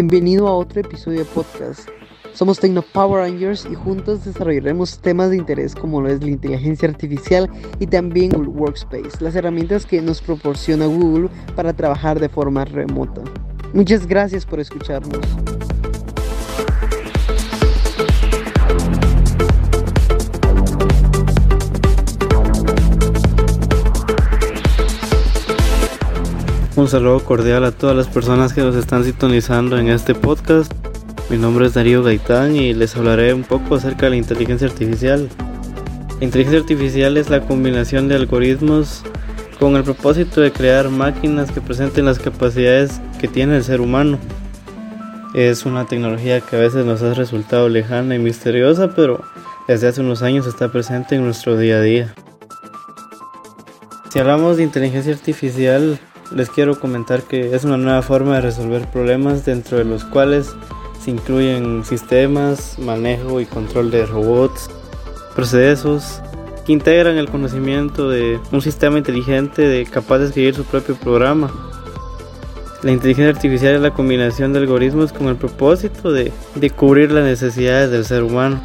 Bienvenido a otro episodio de podcast. Somos Tecno Power Rangers y juntos desarrollaremos temas de interés como lo es la inteligencia artificial y también Google Workspace, las herramientas que nos proporciona Google para trabajar de forma remota. Muchas gracias por escucharnos. Un saludo cordial a todas las personas que nos están sintonizando en este podcast. Mi nombre es Darío Gaitán y les hablaré un poco acerca de la inteligencia artificial. La inteligencia artificial es la combinación de algoritmos con el propósito de crear máquinas que presenten las capacidades que tiene el ser humano. Es una tecnología que a veces nos ha resultado lejana y misteriosa, pero desde hace unos años está presente en nuestro día a día. Si hablamos de inteligencia artificial, les quiero comentar que es una nueva forma de resolver problemas dentro de los cuales se incluyen sistemas, manejo y control de robots, procesos que integran el conocimiento de un sistema inteligente de capaz de escribir su propio programa. La inteligencia artificial es la combinación de algoritmos con el propósito de, de cubrir las necesidades del ser humano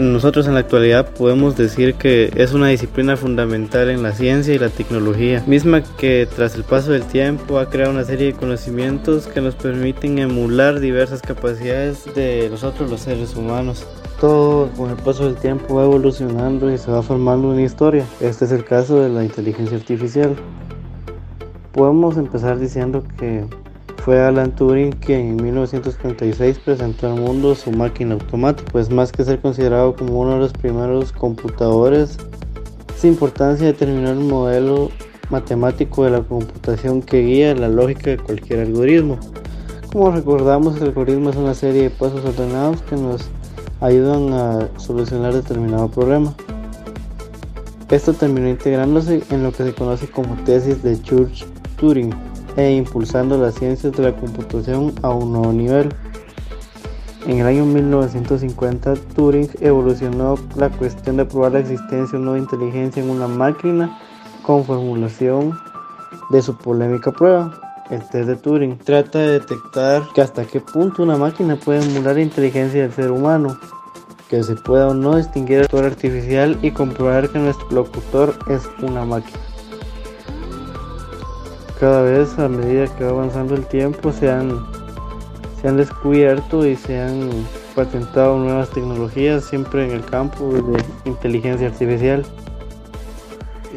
nosotros en la actualidad podemos decir que es una disciplina fundamental en la ciencia y la tecnología, misma que tras el paso del tiempo ha creado una serie de conocimientos que nos permiten emular diversas capacidades de nosotros los seres humanos. Todo con el paso del tiempo va evolucionando y se va formando una historia. Este es el caso de la inteligencia artificial. Podemos empezar diciendo que fue Alan Turing quien en 1936 presentó al mundo su máquina automática, pues más que ser considerado como uno de los primeros computadores, su importancia determinó el modelo matemático de la computación que guía la lógica de cualquier algoritmo. Como recordamos, el algoritmo es una serie de pasos ordenados que nos ayudan a solucionar determinado problema. Esto terminó integrándose en lo que se conoce como tesis de Church-Turing e impulsando las ciencias de la computación a un nuevo nivel. En el año 1950, Turing evolucionó la cuestión de probar la existencia de inteligencia en una máquina con formulación de su polémica prueba. El test de Turing trata de detectar que hasta qué punto una máquina puede emular la inteligencia del ser humano, que se pueda o no distinguir el actor artificial y comprobar que nuestro locutor es una máquina cada vez a medida que va avanzando el tiempo se han, se han descubierto y se han patentado nuevas tecnologías siempre en el campo de inteligencia artificial.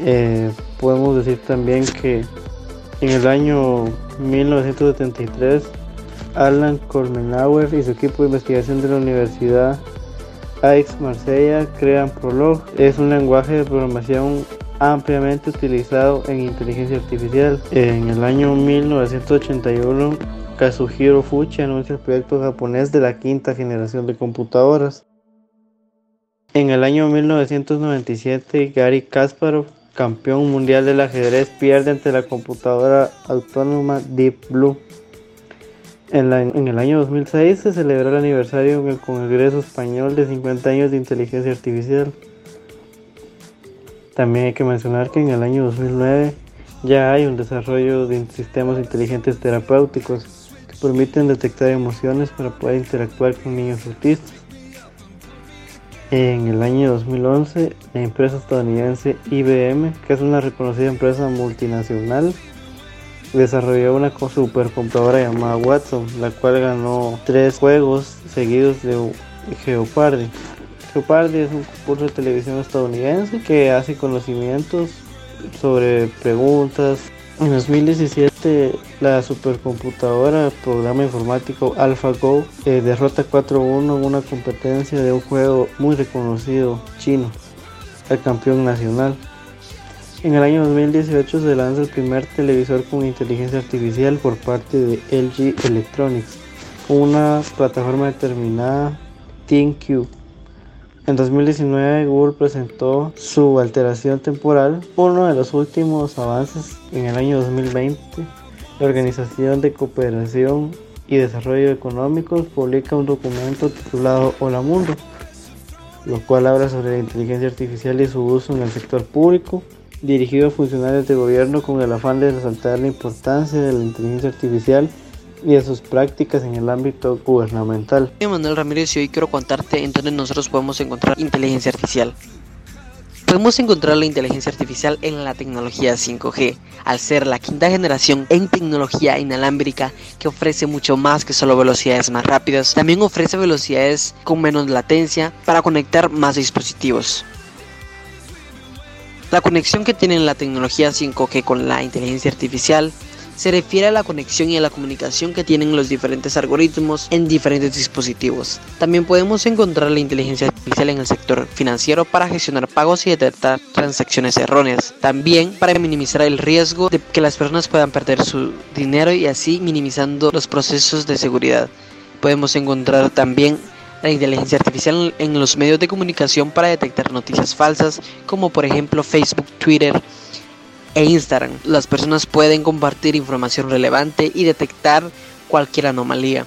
Eh, podemos decir también que en el año 1973 Alan Kormenauer y su equipo de investigación de la Universidad AIX Marsella crean Prolog. Es un lenguaje de programación ampliamente utilizado en inteligencia artificial. En el año 1981, Kazuhiro Fuchi anuncia el proyecto japonés de la quinta generación de computadoras. En el año 1997, Gary Kasparov, campeón mundial del ajedrez, pierde ante la computadora autónoma Deep Blue. En, en, el año 2006 se celebró el aniversario en el Congreso Español de 50 años de inteligencia artificial. También hay que mencionar que en el año 2009 ya hay un desarrollo de sistemas inteligentes terapéuticos que permiten detectar emociones para poder interactuar con niños autistas. En el año 2011, la empresa estadounidense IBM, que es una reconocida empresa multinacional, desarrolló una supercomputadora llamada Watson, la cual ganó tres juegos seguidos de Jeopardy. Jeopardy es un concurso de televisión estadounidense que hace conocimientos sobre preguntas. En 2017 la supercomputadora programa informático AlphaGo eh, derrota 4-1 en una competencia de un juego muy reconocido chino, el campeón nacional. En el año 2018 se lanza el primer televisor con inteligencia artificial por parte de LG Electronics, una plataforma determinada ThinQ. En 2019 Google presentó su alteración temporal, uno de los últimos avances en el año 2020. La Organización de Cooperación y Desarrollo Económicos publica un documento titulado Hola Mundo, lo cual habla sobre la inteligencia artificial y su uso en el sector público, dirigido a funcionarios de gobierno con el afán de resaltar la importancia de la inteligencia artificial y de sus prácticas en el ámbito gubernamental. Soy Manuel Ramírez y hoy quiero contarte en dónde nosotros podemos encontrar inteligencia artificial. Podemos encontrar la inteligencia artificial en la tecnología 5G, al ser la quinta generación en tecnología inalámbrica que ofrece mucho más que solo velocidades más rápidas, también ofrece velocidades con menos latencia para conectar más dispositivos. La conexión que tiene la tecnología 5G con la inteligencia artificial se refiere a la conexión y a la comunicación que tienen los diferentes algoritmos en diferentes dispositivos. También podemos encontrar la inteligencia artificial en el sector financiero para gestionar pagos y detectar transacciones erróneas. También para minimizar el riesgo de que las personas puedan perder su dinero y así minimizando los procesos de seguridad. Podemos encontrar también la inteligencia artificial en los medios de comunicación para detectar noticias falsas como por ejemplo Facebook, Twitter, e Instagram. Las personas pueden compartir información relevante y detectar cualquier anomalía.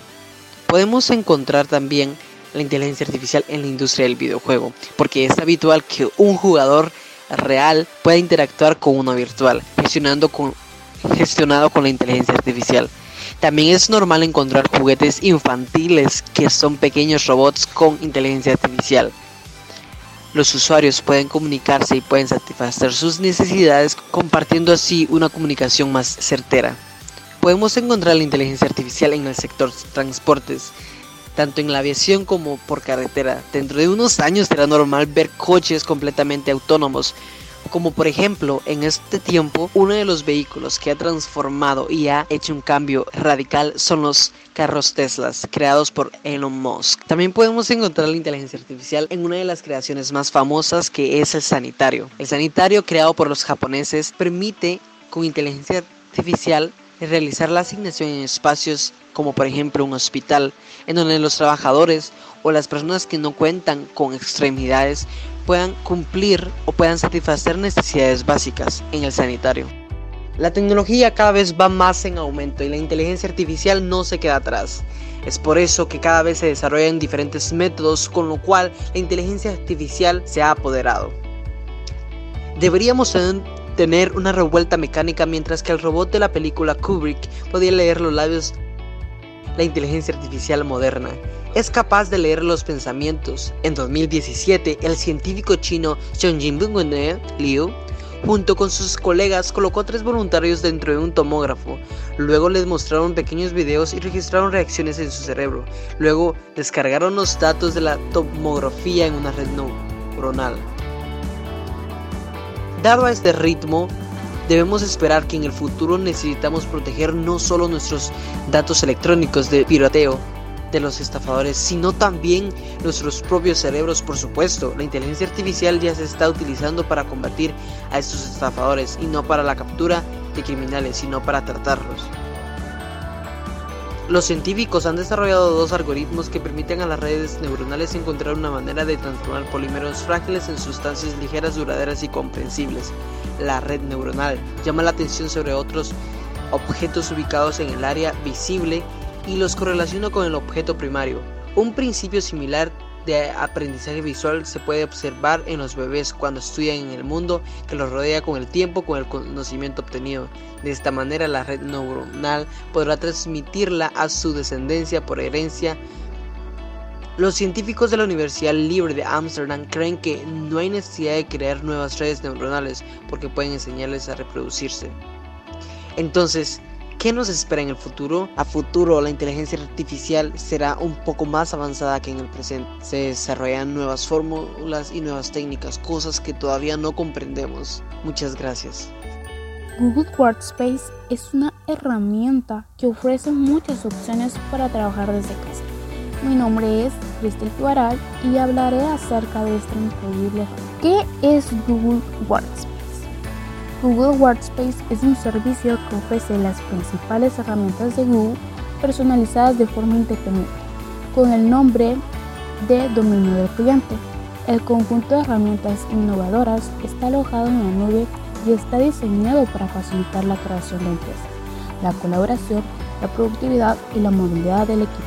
Podemos encontrar también la inteligencia artificial en la industria del videojuego, porque es habitual que un jugador real pueda interactuar con uno virtual, gestionado con la inteligencia artificial. También es normal encontrar juguetes infantiles que son pequeños robots con inteligencia artificial. Los usuarios pueden comunicarse y pueden satisfacer sus necesidades compartiendo así una comunicación más certera. Podemos encontrar la inteligencia artificial en el sector transportes, tanto en la aviación como por carretera. Dentro de unos años será normal ver coches completamente autónomos, como por ejemplo en este tiempo uno de los vehículos que ha transformado y ha hecho un cambio radical son los carros Teslas creados por Elon Musk. También podemos encontrar la inteligencia artificial en una de las creaciones más famosas que es el sanitario. El sanitario creado por los japoneses permite con inteligencia artificial realizar la asignación en espacios como por ejemplo un hospital en donde los trabajadores o las personas que no cuentan con extremidades puedan cumplir o puedan satisfacer necesidades básicas en el sanitario. La tecnología cada vez va más en aumento y la inteligencia artificial no se queda atrás. Es por eso que cada vez se desarrollan diferentes métodos con lo cual la inteligencia artificial se ha apoderado. Deberíamos tener una revuelta mecánica mientras que el robot de la película Kubrick podía leer los labios la inteligencia artificial moderna es capaz de leer los pensamientos. En 2017, el científico chino Xianjin Liu junto con sus colegas colocó a tres voluntarios dentro de un tomógrafo. Luego les mostraron pequeños videos y registraron reacciones en su cerebro. Luego descargaron los datos de la tomografía en una red neuronal. Dado a este ritmo, debemos esperar que en el futuro necesitamos proteger no solo nuestros datos electrónicos de pirateo, de los estafadores, sino también nuestros propios cerebros, por supuesto. La inteligencia artificial ya se está utilizando para combatir a estos estafadores y no para la captura de criminales, sino para tratarlos. Los científicos han desarrollado dos algoritmos que permiten a las redes neuronales encontrar una manera de transformar polímeros frágiles en sustancias ligeras, duraderas y comprensibles. La red neuronal llama la atención sobre otros objetos ubicados en el área visible y los correlaciono con el objeto primario. Un principio similar de aprendizaje visual se puede observar en los bebés cuando estudian en el mundo que los rodea con el tiempo con el conocimiento obtenido. De esta manera la red neuronal podrá transmitirla a su descendencia por herencia. Los científicos de la Universidad Libre de Ámsterdam creen que no hay necesidad de crear nuevas redes neuronales porque pueden enseñarles a reproducirse. Entonces, ¿Qué nos espera en el futuro? A futuro la inteligencia artificial será un poco más avanzada que en el presente. Se desarrollan nuevas fórmulas y nuevas técnicas, cosas que todavía no comprendemos. Muchas gracias. Google Workspace es una herramienta que ofrece muchas opciones para trabajar desde casa. Mi nombre es Cristel Tuaral y hablaré acerca de este increíble. ¿Qué es Google Workspace? Google Workspace es un servicio que ofrece las principales herramientas de Google personalizadas de forma independiente, con el nombre de dominio del cliente. El conjunto de herramientas innovadoras está alojado en la nube y está diseñado para facilitar la creación de empresas, la colaboración, la productividad y la movilidad del equipo.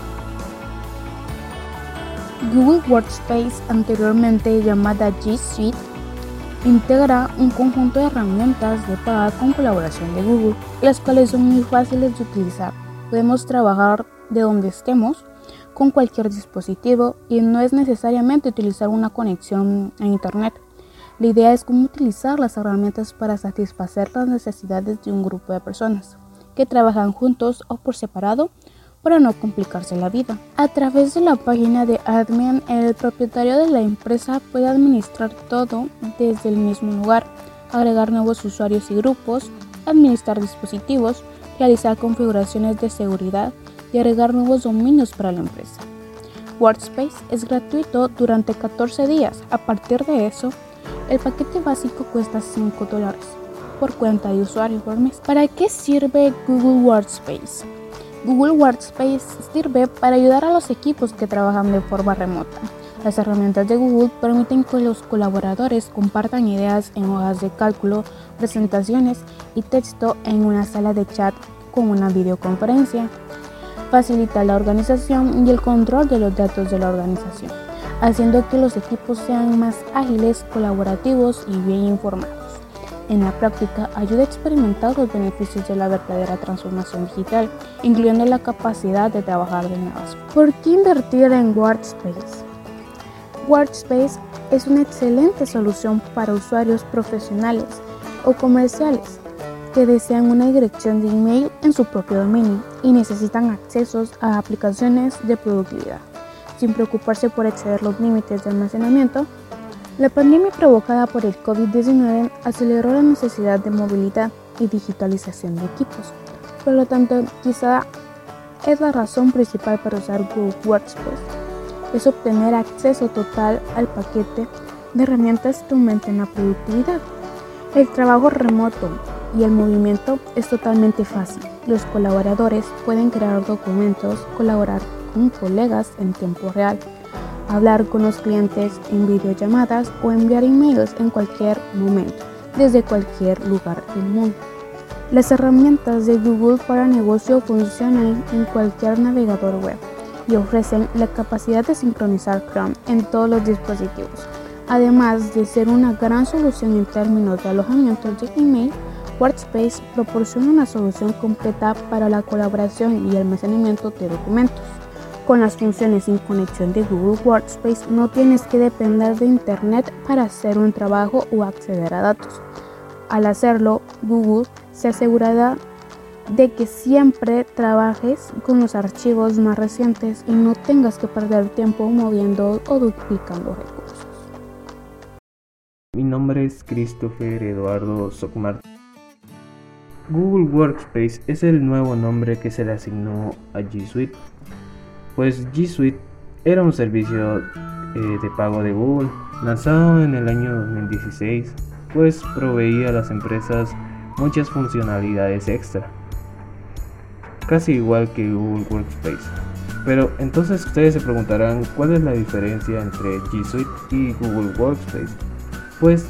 Google Workspace, anteriormente llamada G Suite, integra un conjunto de herramientas de paga con colaboración de Google, las cuales son muy fáciles de utilizar. Podemos trabajar de donde estemos con cualquier dispositivo y no es necesariamente utilizar una conexión a Internet. La idea es cómo utilizar las herramientas para satisfacer las necesidades de un grupo de personas que trabajan juntos o por separado para no complicarse la vida. A través de la página de admin, el propietario de la empresa puede administrar todo desde el mismo lugar, agregar nuevos usuarios y grupos, administrar dispositivos, realizar configuraciones de seguridad y agregar nuevos dominios para la empresa. Workspace es gratuito durante 14 días. A partir de eso, el paquete básico cuesta 5 dólares por cuenta de usuario por mes. ¿Para qué sirve Google Workspace? Google Workspace sirve para ayudar a los equipos que trabajan de forma remota. Las herramientas de Google permiten que los colaboradores compartan ideas en hojas de cálculo, presentaciones y texto en una sala de chat con una videoconferencia. Facilita la organización y el control de los datos de la organización, haciendo que los equipos sean más ágiles, colaborativos y bien informados. En la práctica, ayuda a experimentar los beneficios de la verdadera transformación digital, incluyendo la capacidad de trabajar de nuevas. ¿Por qué invertir en Workspace? Workspace es una excelente solución para usuarios profesionales o comerciales que desean una dirección de email en su propio dominio y necesitan accesos a aplicaciones de productividad, sin preocuparse por exceder los límites de almacenamiento la pandemia provocada por el COVID-19 aceleró la necesidad de movilidad y digitalización de equipos. Por lo tanto, quizá es la razón principal para usar Google Workspace. Es obtener acceso total al paquete de herramientas que aumenten la productividad. El trabajo remoto y el movimiento es totalmente fácil. Los colaboradores pueden crear documentos, colaborar con colegas en tiempo real hablar con los clientes en videollamadas o enviar emails en cualquier momento, desde cualquier lugar del mundo. Las herramientas de Google para negocio funcionan en cualquier navegador web y ofrecen la capacidad de sincronizar Chrome en todos los dispositivos. Además de ser una gran solución en términos de alojamiento de email, Workspace proporciona una solución completa para la colaboración y almacenamiento de documentos. Con las funciones sin conexión de Google Workspace no tienes que depender de Internet para hacer un trabajo o acceder a datos. Al hacerlo, Google se asegurará de que siempre trabajes con los archivos más recientes y no tengas que perder tiempo moviendo o duplicando recursos. Mi nombre es Christopher Eduardo Sokmar. Google Workspace es el nuevo nombre que se le asignó a G Suite pues G Suite era un servicio eh, de pago de Google lanzado en el año 2016, pues proveía a las empresas muchas funcionalidades extra, casi igual que Google Workspace. Pero entonces ustedes se preguntarán cuál es la diferencia entre G Suite y Google Workspace. Pues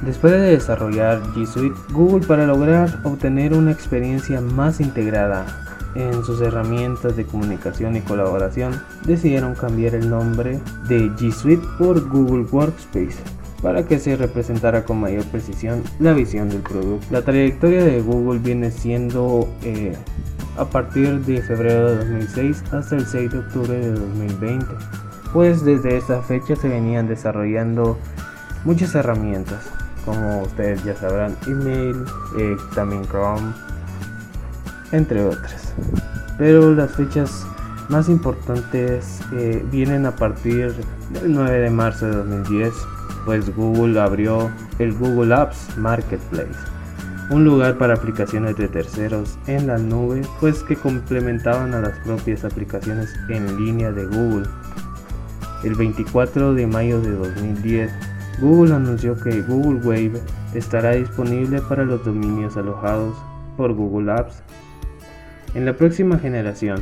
Después de desarrollar G Suite, Google para lograr obtener una experiencia más integrada en sus herramientas de comunicación y colaboración, decidieron cambiar el nombre de G Suite por Google Workspace para que se representara con mayor precisión la visión del producto. La trayectoria de Google viene siendo eh, a partir de febrero de 2006 hasta el 6 de octubre de 2020, pues desde esa fecha se venían desarrollando muchas herramientas, como ustedes ya sabrán, email, eh, también Chrome, entre otras. Pero las fechas más importantes eh, vienen a partir del 9 de marzo de 2010, pues Google abrió el Google Apps Marketplace, un lugar para aplicaciones de terceros en la nube, pues que complementaban a las propias aplicaciones en línea de Google. El 24 de mayo de 2010, Google anunció que Google Wave estará disponible para los dominios alojados por Google Apps en la próxima generación,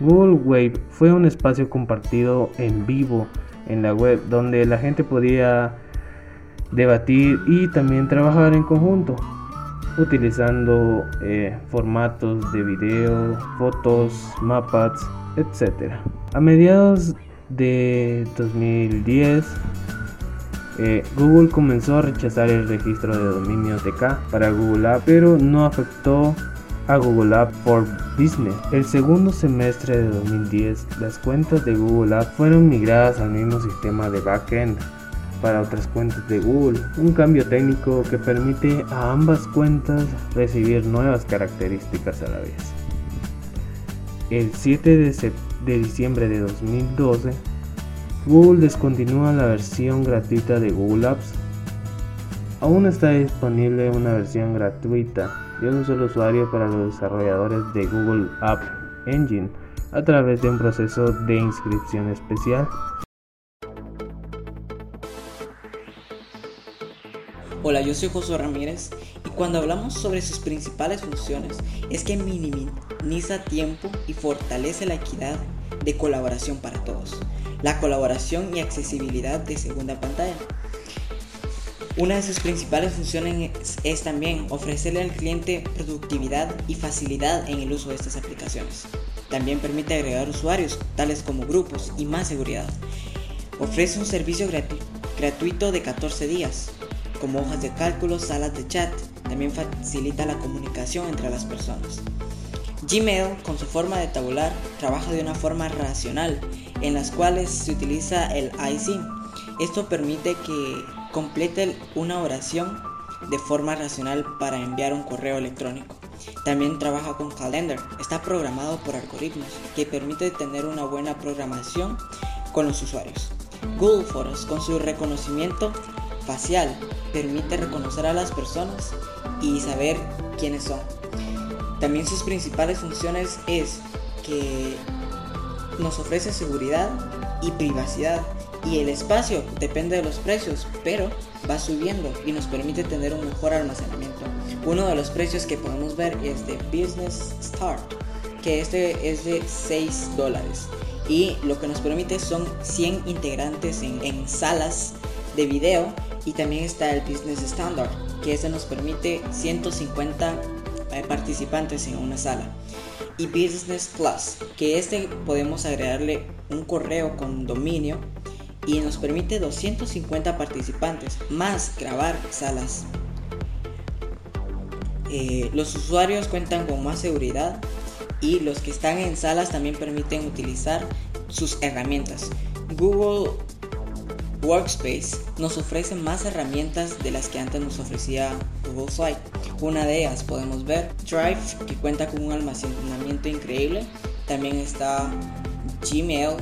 Google Wave fue un espacio compartido en vivo en la web donde la gente podía debatir y también trabajar en conjunto utilizando eh, formatos de video, fotos, mapas, etc. A mediados de 2010, eh, Google comenzó a rechazar el registro de dominios de K para Google App, pero no afectó a Google Apps for Business. El segundo semestre de 2010, las cuentas de Google Apps fueron migradas al mismo sistema de backend para otras cuentas de Google, un cambio técnico que permite a ambas cuentas recibir nuevas características a la vez. El 7 de, de diciembre de 2012, Google descontinúa la versión gratuita de Google Apps. Aún está disponible una versión gratuita de un solo usuario para los desarrolladores de Google App Engine a través de un proceso de inscripción especial. Hola, yo soy José Ramírez y cuando hablamos sobre sus principales funciones es que minimiza tiempo y fortalece la equidad de colaboración para todos, la colaboración y accesibilidad de segunda pantalla. Una de sus principales funciones es, también ofrecerle al cliente productividad y facilidad en el uso de estas aplicaciones. También permite agregar usuarios, tales como grupos, y más seguridad. Ofrece un servicio gratuito de 14 días, como hojas de cálculo, salas de chat. También facilita la comunicación entre las personas. Gmail, con su forma de tabular, trabaja de una forma racional, en las cuales se utiliza el IC. Esto permite que complete una oración de forma racional para enviar un correo electrónico. También trabaja con Calendar. Está programado por algoritmos que permite tener una buena programación con los usuarios. Google Photos, con su reconocimiento facial permite reconocer a las personas y saber quiénes son. También sus principales funciones es que nos ofrece seguridad y privacidad y el espacio depende de los precios, pero va subiendo y nos permite tener un mejor almacenamiento. Uno de los precios que podemos ver es de Business Start, que este es de 6 dólares y lo que nos permite son 100 integrantes en, salas de video y también está el Business Standard, que este nos permite 150 eh, participantes en una sala. Y Business Plus, que este podemos agregarle un correo con dominio y nos permite 250 participantes más grabar salas. Eh, los usuarios cuentan con más seguridad y los que están en salas también permiten utilizar sus herramientas. Google Workspace nos ofrece más herramientas de las que antes nos ofrecía Google Slide. Una de ellas podemos ver Drive, que cuenta con un almacenamiento increíble. También está Gmail.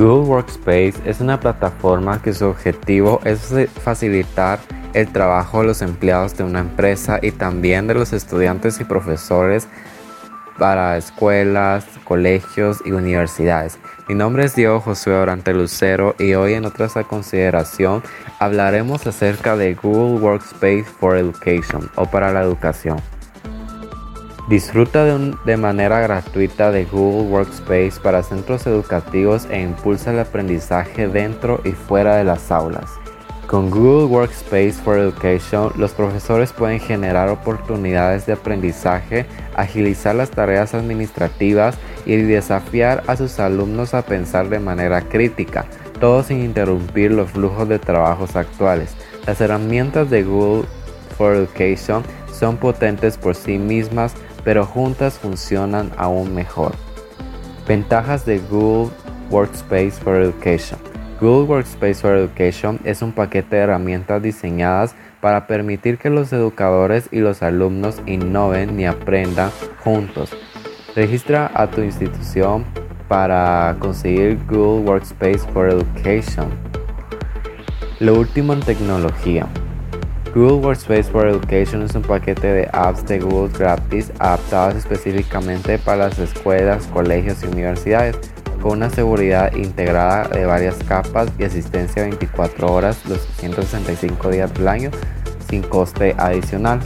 Google Workspace es una plataforma que su objetivo es facilitar el trabajo de los empleados de una empresa y también de los estudiantes y profesores para escuelas, colegios y universidades. Mi nombre es Diego Josué Orante Lucero y hoy en otra consideración hablaremos acerca de Google Workspace for Education o para la educación. Disfruta de, de, manera gratuita de Google Workspace para centros educativos e impulsa el aprendizaje dentro y fuera de las aulas. Con Google Workspace for Education, los profesores pueden generar oportunidades de aprendizaje, agilizar las tareas administrativas y desafiar a sus alumnos a pensar de manera crítica, todo sin interrumpir los flujos de trabajos actuales. Las herramientas de Google for Education son potentes por sí mismas, pero juntas funcionan aún mejor. Ventajas de Google Workspace for Education. Google Workspace for Education es un paquete de herramientas diseñadas para permitir que los educadores y los alumnos innoven y aprendan juntos. Registra a tu institución para conseguir Google Workspace for Education. Lo último en tecnología. Google Workspace for Education es un paquete de apps de Google gratis adaptadas específicamente para las escuelas, colegios y universidades con una seguridad integrada de varias capas y asistencia 24 horas los 165 días del año sin coste adicional.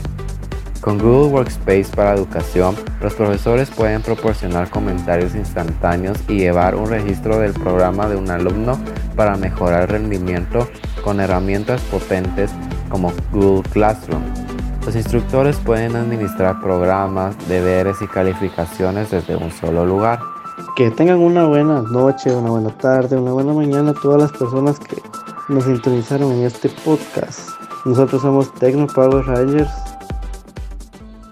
Con Google Workspace para educación, los profesores pueden proporcionar comentarios instantáneos y llevar un registro del programa de un alumno para mejorar el rendimiento con herramientas potentes como Google Classroom. Los instructores pueden administrar programas, deberes y calificaciones desde un solo lugar. Que tengan una buena noche, una buena tarde, una buena mañana a todas las personas que nos sintonizaron en este podcast. Nosotros somos Tecno Power Rangers